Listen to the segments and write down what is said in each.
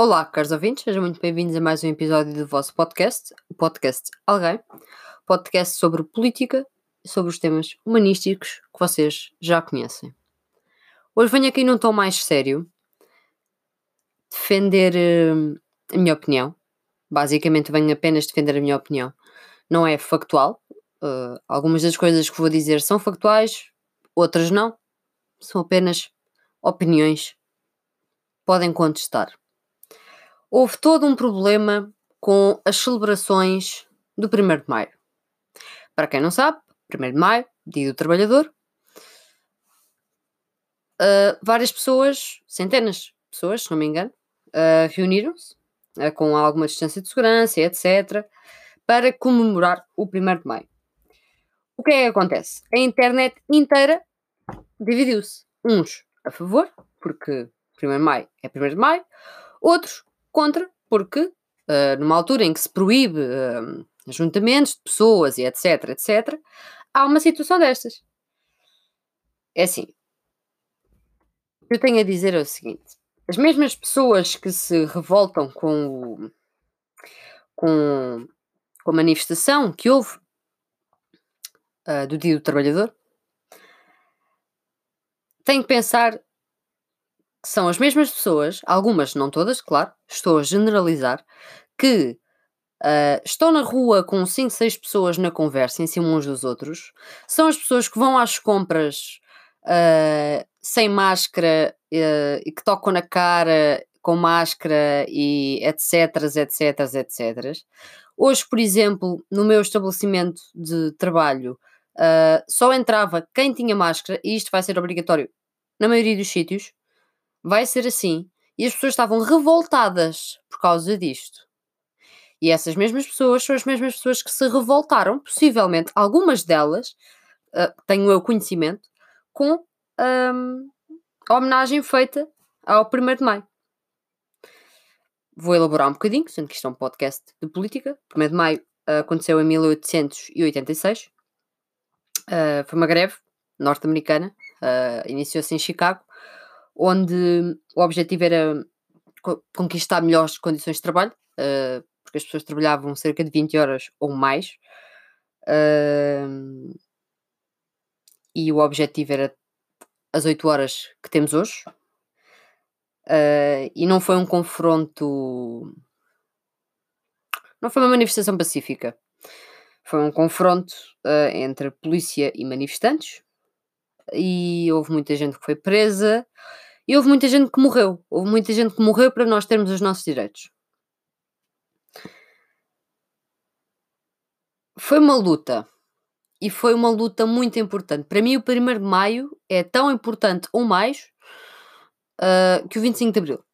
Olá, caros ouvintes, sejam muito bem-vindos a mais um episódio do vosso podcast, o podcast Alguém, podcast sobre política e sobre os temas humanísticos que vocês já conhecem. Hoje venho aqui num tom mais sério defender uh, a minha opinião. Basicamente, venho apenas defender a minha opinião. Não é factual. Uh, algumas das coisas que vou dizer são factuais, outras não. São apenas opiniões. Podem contestar houve todo um problema com as celebrações do 1 de Maio. Para quem não sabe, 1 de Maio, Dia do Trabalhador, uh, várias pessoas, centenas de pessoas, se não me engano, uh, reuniram-se uh, com alguma distância de segurança, etc., para comemorar o 1 de Maio. O que é que acontece? A internet inteira dividiu-se. Uns a favor, porque 1 de Maio é 1 de Maio, outros contra, porque uh, numa altura em que se proíbe uh, ajuntamentos de pessoas e etc, etc, há uma situação destas. É assim. Eu tenho a dizer é o seguinte: as mesmas pessoas que se revoltam com, o, com, com a manifestação que houve uh, do Dia do Trabalhador têm que pensar são as mesmas pessoas, algumas, não todas, claro, estou a generalizar, que uh, estão na rua com 5, 6 pessoas na conversa em cima uns dos outros, são as pessoas que vão às compras uh, sem máscara uh, e que tocam na cara com máscara e etc, etc, etc. Hoje, por exemplo, no meu estabelecimento de trabalho, só entrava quem tinha máscara, e isto vai ser obrigatório na maioria dos sítios, vai ser assim. E as pessoas estavam revoltadas por causa disto. E essas mesmas pessoas são as mesmas pessoas que se revoltaram, possivelmente algumas delas, uh, tenho eu conhecimento, com a homenagem feita ao 1 de Maio. Vou elaborar um bocadinho, sendo que isto é um podcast de política. 1 de Maio uh, aconteceu em 1886. Uh, ah, foi uma greve norte-americana, iniciou-se em Chicago onde o objetivo era conquistar melhores condições de trabalho, uh, porque as pessoas trabalhavam cerca de 20 horas ou mais. Uh, e o objetivo era as 8 horas que temos hoje. Uh, e não foi um confronto. Não foi uma manifestação pacífica. Foi um confronto uh, entre polícia e manifestantes. E houve muita gente que foi presa. E houve muita gente que morreu. Houve muita gente que morreu para nós termos os nossos direitos. Foi uma luta. E foi uma luta muito importante. Para mim, o 1 de Maio é tão importante ou mais uh, que o 25 de Abril.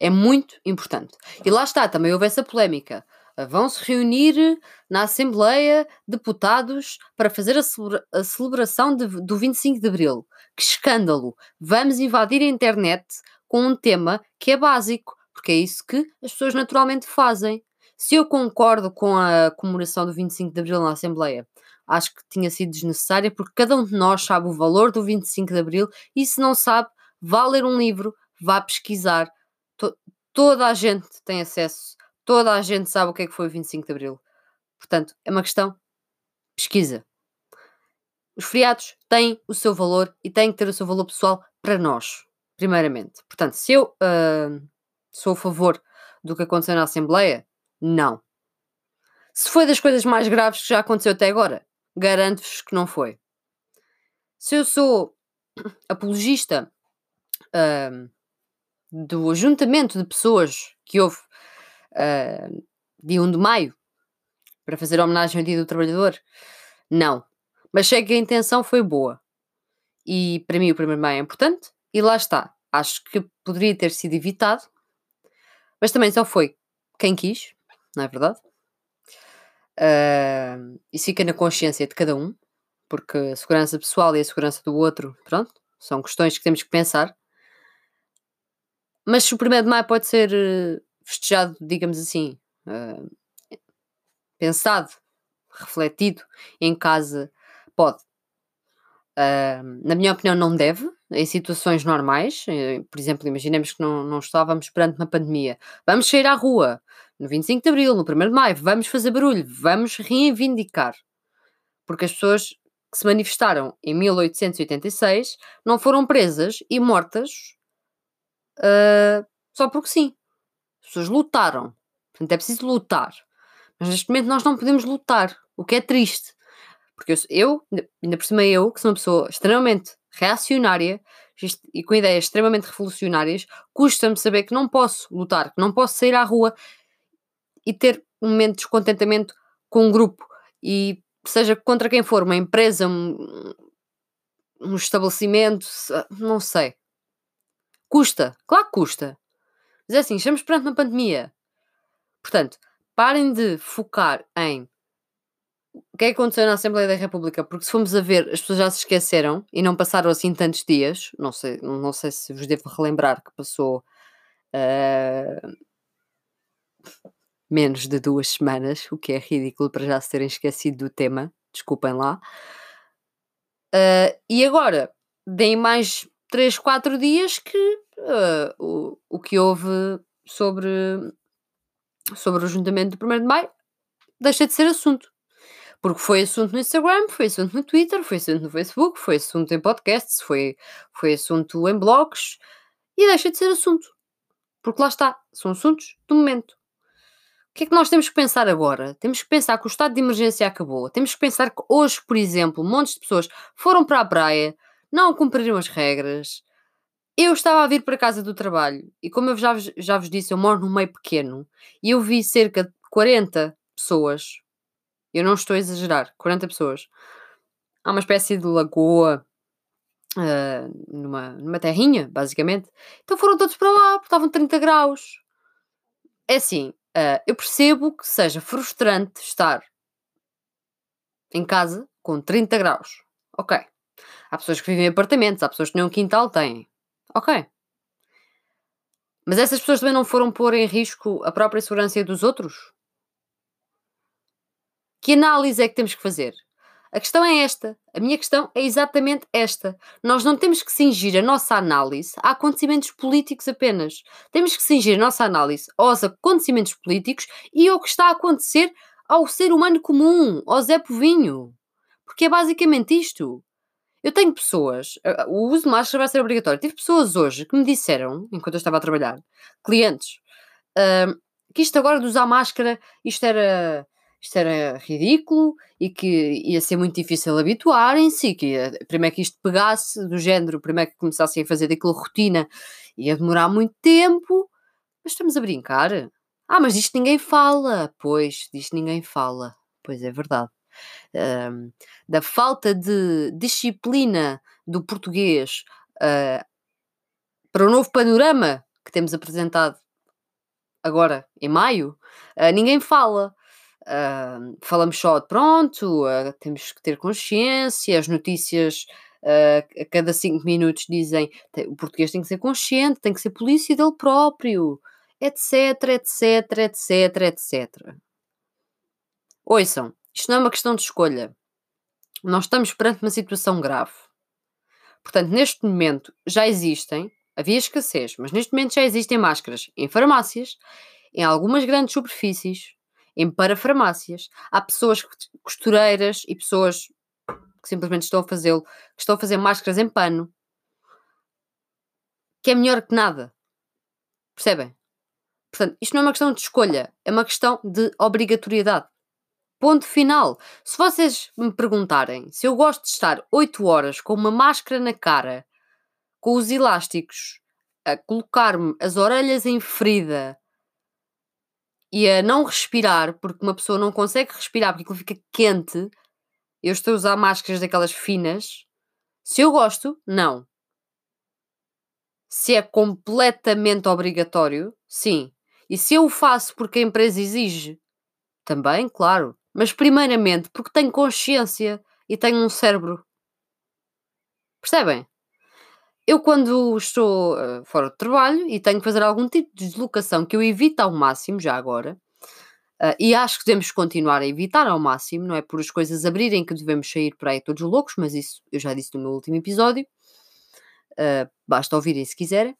É muito importante. E lá está, também houve essa polémica vão se reunir na Assembleia deputados para fazer a, celebra a celebração de, do 25 de Abril. Que escândalo! Vamos invadir a internet com um tema que é básico, porque é isso que as pessoas naturalmente fazem. Se eu concordo com a comemoração do 25 de Abril na Assembleia, acho que tinha sido desnecessária, porque cada um de nós sabe o valor do 25 de Abril e se não sabe, vá ler um livro, vá pesquisar. To toda a gente tem acesso Toda a gente sabe o que é que foi o 25 de Abril. Portanto, é uma questão pesquisa. Os feriados têm o seu valor e têm que ter o seu valor pessoal para nós, primeiramente. Portanto, se eu uh, sou a favor do que aconteceu na Assembleia, não. Se foi das coisas mais graves que já aconteceu até agora, garanto-vos que não foi. Se eu sou apologista uh, do ajuntamento de pessoas que houve uh, dia 1 de maio, para fazer homenagem ao Dia do Trabalhador? Não. Mas sei que a intenção foi boa. E para mim o 1 de maio é importante, e lá está. Acho que poderia ter sido evitado, mas também só foi quem quis, não é verdade? Uh, isso fica na consciência de cada um, porque a segurança pessoal e a segurança do outro, pronto, são questões que temos que pensar. Mas se o 1 de maio pode ser festejado, digamos assim, uh, pensado, refletido em casa, pode. Uh, na minha opinião, não deve. em situações normais, eh, por exemplo, imaginemos que não, não estávamos perante uma pandemia, vamos sair à rua no 25 de Abril, no 1 de Maio, vamos fazer barulho, vamos reivindicar. Porque as pessoas que se manifestaram em 1886 não foram presas e mortas uh, só porque sim. As pessoas lutaram. Portanto, é preciso lutar. Mas neste momento nós não podemos lutar, o que é triste. Porque eu, ainda por cima eu, que sou uma pessoa extremamente reacionária e com ideias extremamente revolucionárias, custa-me saber que não posso lutar, que não posso sair à rua e ter um momento de descontentamento com um grupo e seja contra quem for, uma empresa, um, um estabelecimento, não sei. Custa, claro que custa. Mas é assim, estamos perante uma pandemia. Portanto, parem de focar em o que é que aconteceu na Assembleia da República, porque se formos a ver, as pessoas já se esqueceram e não passaram assim tantos dias. Não sei, não sei se vos devo relembrar que passou uh, menos de duas semanas, o que é ridículo para já se terem esquecido do tema. Desculpem lá. Uh, e agora, deem mais 3, 4 dias que uh, o, o que houve sobre, sobre o juntamento do 1 de Maio deixa de ser assunto. Porque foi assunto no Instagram, foi assunto no Twitter, foi assunto no Facebook, foi assunto em podcasts, foi, foi assunto em blogs e deixa de ser assunto. Porque lá está, são assuntos do momento. O que é que nós temos que pensar agora? Temos que pensar que o estado de emergência acabou. Temos que pensar que hoje, por exemplo, montes de pessoas foram para a praia, não cumpriram as regras. Eu estava a vir para casa do trabalho e, como eu já, já vos disse, eu moro num meio pequeno e eu vi cerca de 40 pessoas eu não estou a exagerar, 40 pessoas. Há uma espécie de lagoa uh, numa, numa terrinha, basicamente. Então foram todos para lá, porque estavam 30 graus. É assim, uh, eu percebo que seja frustrante estar em casa com 30 graus. Ok. Há pessoas que vivem em apartamentos, há pessoas que nem um quintal têm. Ok. Mas essas pessoas também não foram pôr em risco a própria segurança dos outros? Que análise é que temos que fazer? A questão é esta. A minha questão é exatamente esta. Nós não temos que cingir a nossa análise a acontecimentos políticos apenas. Temos que cingir a nossa análise aos acontecimentos políticos e ao que está a acontecer ao ser humano comum, ao Zé Povinho. Porque é basicamente isto. Eu tenho pessoas, o uso de máscara vai ser obrigatório. Tive pessoas hoje que me disseram, enquanto eu estava a trabalhar, clientes, uh, que isto agora de usar máscara, isto era isto era ridículo e que ia ser muito difícil habituarem-se, que ia, primeiro que isto pegasse do género, primeiro que começassem a fazer daquilo rotina, ia demorar muito tempo, mas estamos a brincar. Ah, mas disto ninguém fala. Pois, disto ninguém fala. Pois é verdade. Da falta de disciplina do português uh, para o novo panorama que temos apresentado agora em maio, uh, ninguém fala. Uh, falamos só de pronto, uh, temos que ter consciência, as notícias a cada cinco minutos dizem o português tem que ser consciente, tem que ser polícia dele próprio, etc, etc, etc, etc. Ouçam, isto não é uma questão de escolha. Nós estamos perante uma situação grave. Portanto, neste momento já existem, havia escassez, mas neste momento já existem máscaras em farmácias, em algumas grandes superfícies, em parafarmácias. Há pessoas costureiras e pessoas que simplesmente estão a fazê-lo, que estão a fazer máscaras em pano, que é melhor que nada. Percebem? Portanto, isto não é uma questão de escolha, é uma questão de obrigatoriedade. Ponto final. Se vocês me perguntarem se eu gosto de estar 8 horas com uma máscara na cara, com os elásticos, a colocar-me as orelhas em ferida, e a não respirar, porque uma pessoa não consegue respirar porque aquilo fica quente. Eu estou a usar máscaras daquelas finas. Se eu gosto, não. Se é completamente obrigatório, sim. E se eu o faço porque a empresa exige, também, claro. Mas primeiramente porque tenho consciência e tenho um cérebro. Percebem? Eu, quando estou uh, fora do trabalho e tenho que fazer algum tipo de deslocação que eu evito ao máximo, já agora, uh, e acho que devemos continuar a evitar ao máximo, não é por as coisas abrirem que devemos sair para aí todos loucos, mas isso eu já disse no meu último episódio. uh, basta ouvirem se quiserem.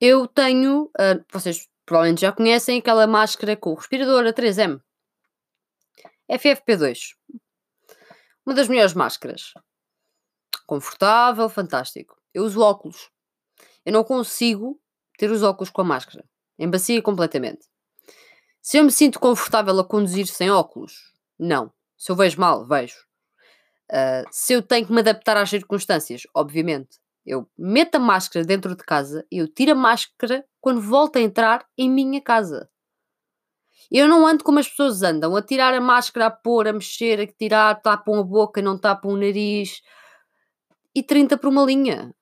Eu tenho, vocês provavelmente já conhecem aquela máscara com o respirador a 3M. FFP2. Uma das melhores máscaras. Confortável, fantástico. Eu uso óculos. Eu não consigo ter os óculos com a máscara. Embacia completamente. Se eu me sinto confortável a conduzir sem óculos, não. Se eu vejo mal, vejo. Uh, se eu tenho que me adaptar às circunstâncias, obviamente. Eu meto a máscara dentro de casa e eu tiro a máscara quando volto a entrar em minha casa. Eu não ando como as pessoas andam, a tirar a máscara, a pôr, a mexer, a tirar, tapam a boca, não tapam o nariz. E 30 por uma linha.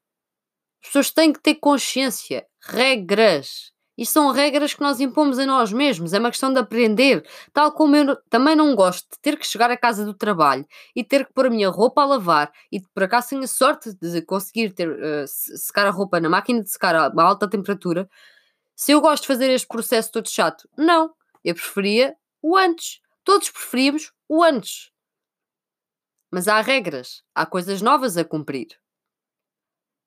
As pessoas têm que ter consciência, regras. E são regras que nós impomos a nós mesmos, é uma questão de aprender. Tal como eu também não gosto de ter que chegar à casa do trabalho e ter que pôr a minha roupa a lavar e por acaso tenho a sorte de conseguir ter, uh, secar a roupa na máquina de secar a alta temperatura. Se eu gosto de fazer este processo todo chato, não. Eu preferia o antes. Todos preferíamos o antes. Mas há regras, há coisas novas a cumprir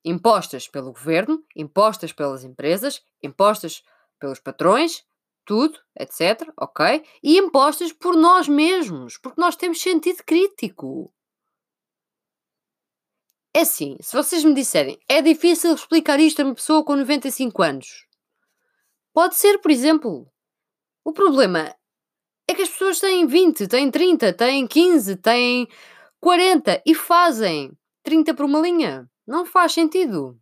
impostas pelo governo, impostas pelas empresas, impostas pelos patrões, tudo, etc. Ok? E impostas por nós mesmos, porque nós temos sentido crítico. É assim, se vocês me disserem é difícil explicar isto a uma pessoa com 95 anos, pode ser, por exemplo. O problema é que as pessoas têm 20, têm 30, têm 15, têm 40 e fazem 30 por uma linha. Não faz sentido.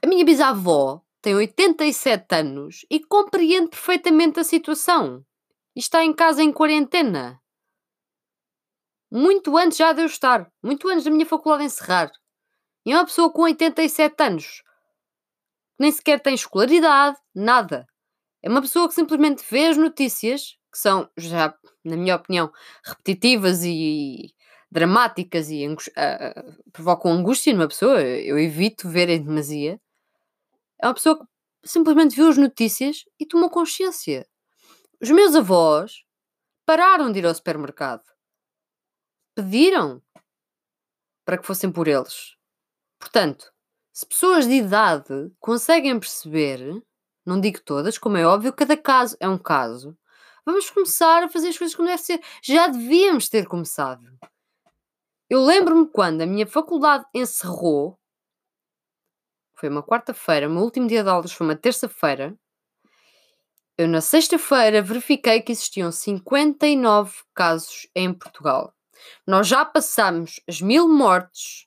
A minha bisavó tem 87 anos e compreende perfeitamente a situação. E está em casa em quarentena. Muito antes já de eu estar. Muito antes da minha faculdade encerrar. E é uma pessoa com 87 anos. Nem sequer tem escolaridade, nada. É uma pessoa que simplesmente vê as notícias, que são, já, na minha opinião, repetitivas e dramáticas e angu uh, provocam angústia numa pessoa, eu evito ver em demasia, é uma pessoa que simplesmente viu as notícias e tomou consciência. Os meus avós pararam de ir ao supermercado. Pediram para que fossem por eles. Portanto, se pessoas de idade conseguem perceber, não digo todas, como é óbvio, cada caso é um caso, vamos começar a fazer as coisas como deve ser. Já devíamos ter começado. Eu lembro-me quando a minha faculdade encerrou, foi uma quarta-feira, o meu último dia de aulas foi uma terça-feira. Eu, na sexta-feira, verifiquei que existiam 59 casos em Portugal. Nós já passamos as mil mortes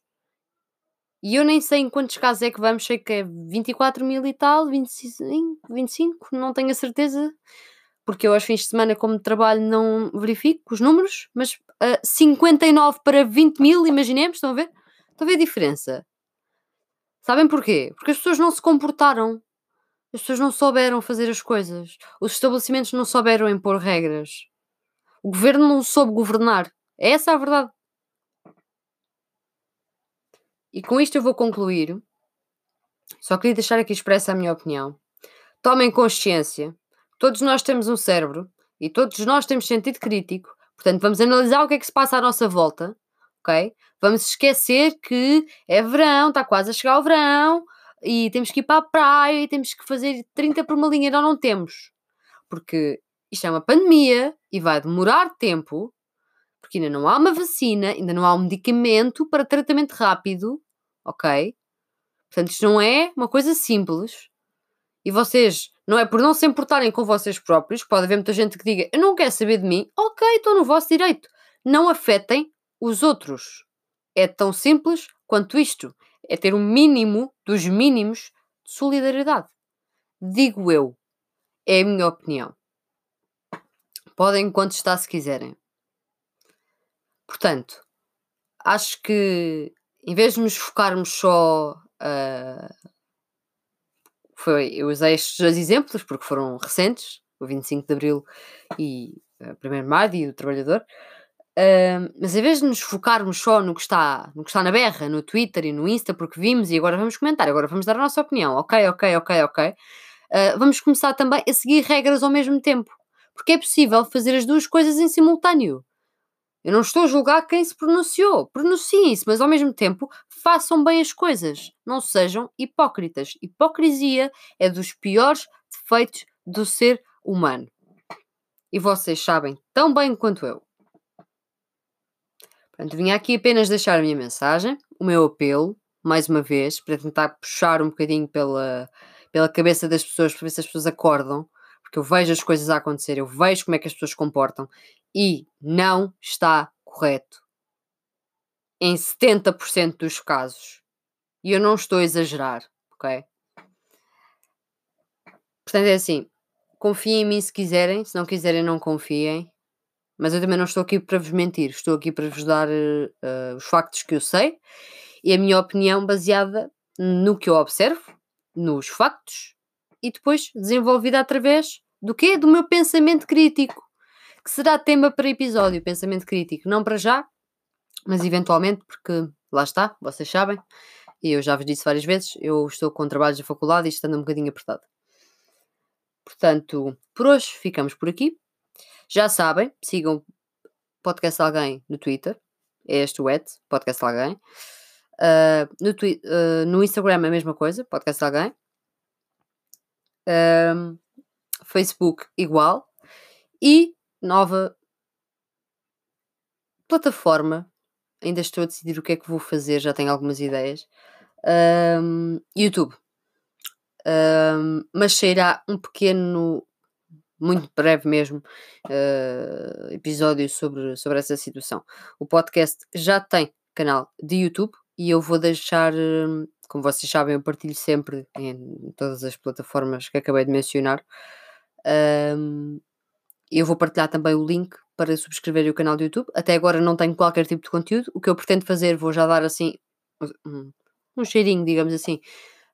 e eu nem sei em quantos casos é que vamos, sei que é 24 mil e tal, 25, 25 não tenho a certeza porque eu aos fins de semana, como trabalho, não verifico os números, mas uh, ah, 59 para 20 mil, imaginemos, estão a ver? Estão a ver a diferença? Sabem porquê? Porque as pessoas não se comportaram. As pessoas não souberam fazer as coisas. Os estabelecimentos não souberam impor regras. O governo não soube governar. É essa a verdade. E com isto eu vou concluir. Só queria deixar aqui expressa a minha opinião. Tomem consciência Todos nós temos um cérebro e todos nós temos sentido crítico. Portanto, vamos analisar o que é que se passa à nossa volta, ok? Vamos esquecer que é verão, está quase a chegar o verão e temos que ir para a praia e temos que fazer 30 por uma linha. Não, não temos. Porque isto é uma pandemia e vai demorar tempo, porque ainda não há uma vacina, ainda não há um medicamento para tratamento rápido, ok? Portanto, isto não é uma coisa simples. E vocês não é por não se importarem com vocês próprios, pode haver muita gente que diga eu não quero saber de mim, ok, estou no vosso direito. Não afetem os outros. É tão simples quanto isto. É ter um mínimo dos mínimos de solidariedade. Digo eu. É a minha opinião. Podem contestar se quiserem. Portanto, acho que em vez de nos focarmos só uh, foi, eu usei estes dois exemplos porque foram recentes, o 25 de Abril e o 1 de Maio e o Trabalhador. Uh, mas em vez de nos focarmos só no que, está, no que está na berra, no Twitter e no Insta, porque vimos e agora vamos comentar, agora vamos dar a nossa opinião, ok, ok, ok, ok, uh, vamos começar também a seguir regras ao mesmo tempo, porque é possível fazer as duas coisas em simultâneo. Eu não estou a julgar quem se pronunciou. Pronunciem-se, mas ao mesmo tempo façam bem as coisas. Não sejam hipócritas. Hipocrisia é dos piores defeitos do ser humano. E vocês sabem tão bem quanto eu. Portanto, vim aqui apenas deixar a minha mensagem, o meu apelo, mais uma vez, para tentar puxar um bocadinho pela, pela cabeça das pessoas, para ver se as pessoas acordam, porque eu vejo as coisas a acontecer, eu vejo como é que as pessoas se comportam e não está correto em 70% dos casos. E eu não estou a exagerar, ok? Portanto, é assim: confiem em mim se quiserem, se não quiserem, não confiem. Mas eu também não estou aqui para vos mentir, estou aqui para vos dar uh, os factos que eu sei e a minha opinião baseada no que eu observo, nos factos e depois desenvolvida através do quê? Do meu pensamento crítico, que será tema para episódio, pensamento crítico, não para já, mas eventualmente, porque lá está, vocês sabem, e eu já vos disse várias vezes, eu estou com trabalhos da faculdade e isto anda um bocadinho apertado. Portanto, por hoje ficamos por aqui. Já sabem, sigam Podcast Alguém no Twitter, é este o et, Podcast Alguém. Uh, no, uh, no, Instagram é a mesma coisa, Podcast Alguém. Uh, Facebook igual. E nova plataforma. Ainda estou a decidir o que é que vou fazer, já tenho algumas ideias. YouTube. mas sairá um pequeno muito breve mesmo, uh, episódio sobre, sobre essa situação. O podcast já tem canal de YouTube e eu vou deixar, como vocês sabem, eu partilho sempre em todas as plataformas que acabei de mencionar. Um, eu vou partilhar também o link para subscreverem o canal do YouTube. Até agora não tenho qualquer tipo de conteúdo. O que eu pretendo fazer, vou já dar assim um, um cheirinho, digamos assim,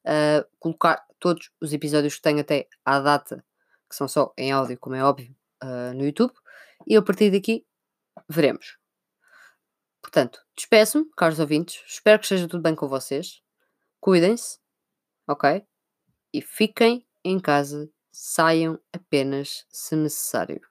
uh, colocar todos os episódios que tenho até à data que são só em áudio, como é óbvio, uh, no YouTube. E a partir daqui veremos. Portanto, despeço-me, caros ouvintes. Espero que esteja tudo bem com vocês. Cuidem-se, ok? E fiquem em casa. Saiam apenas se necessário.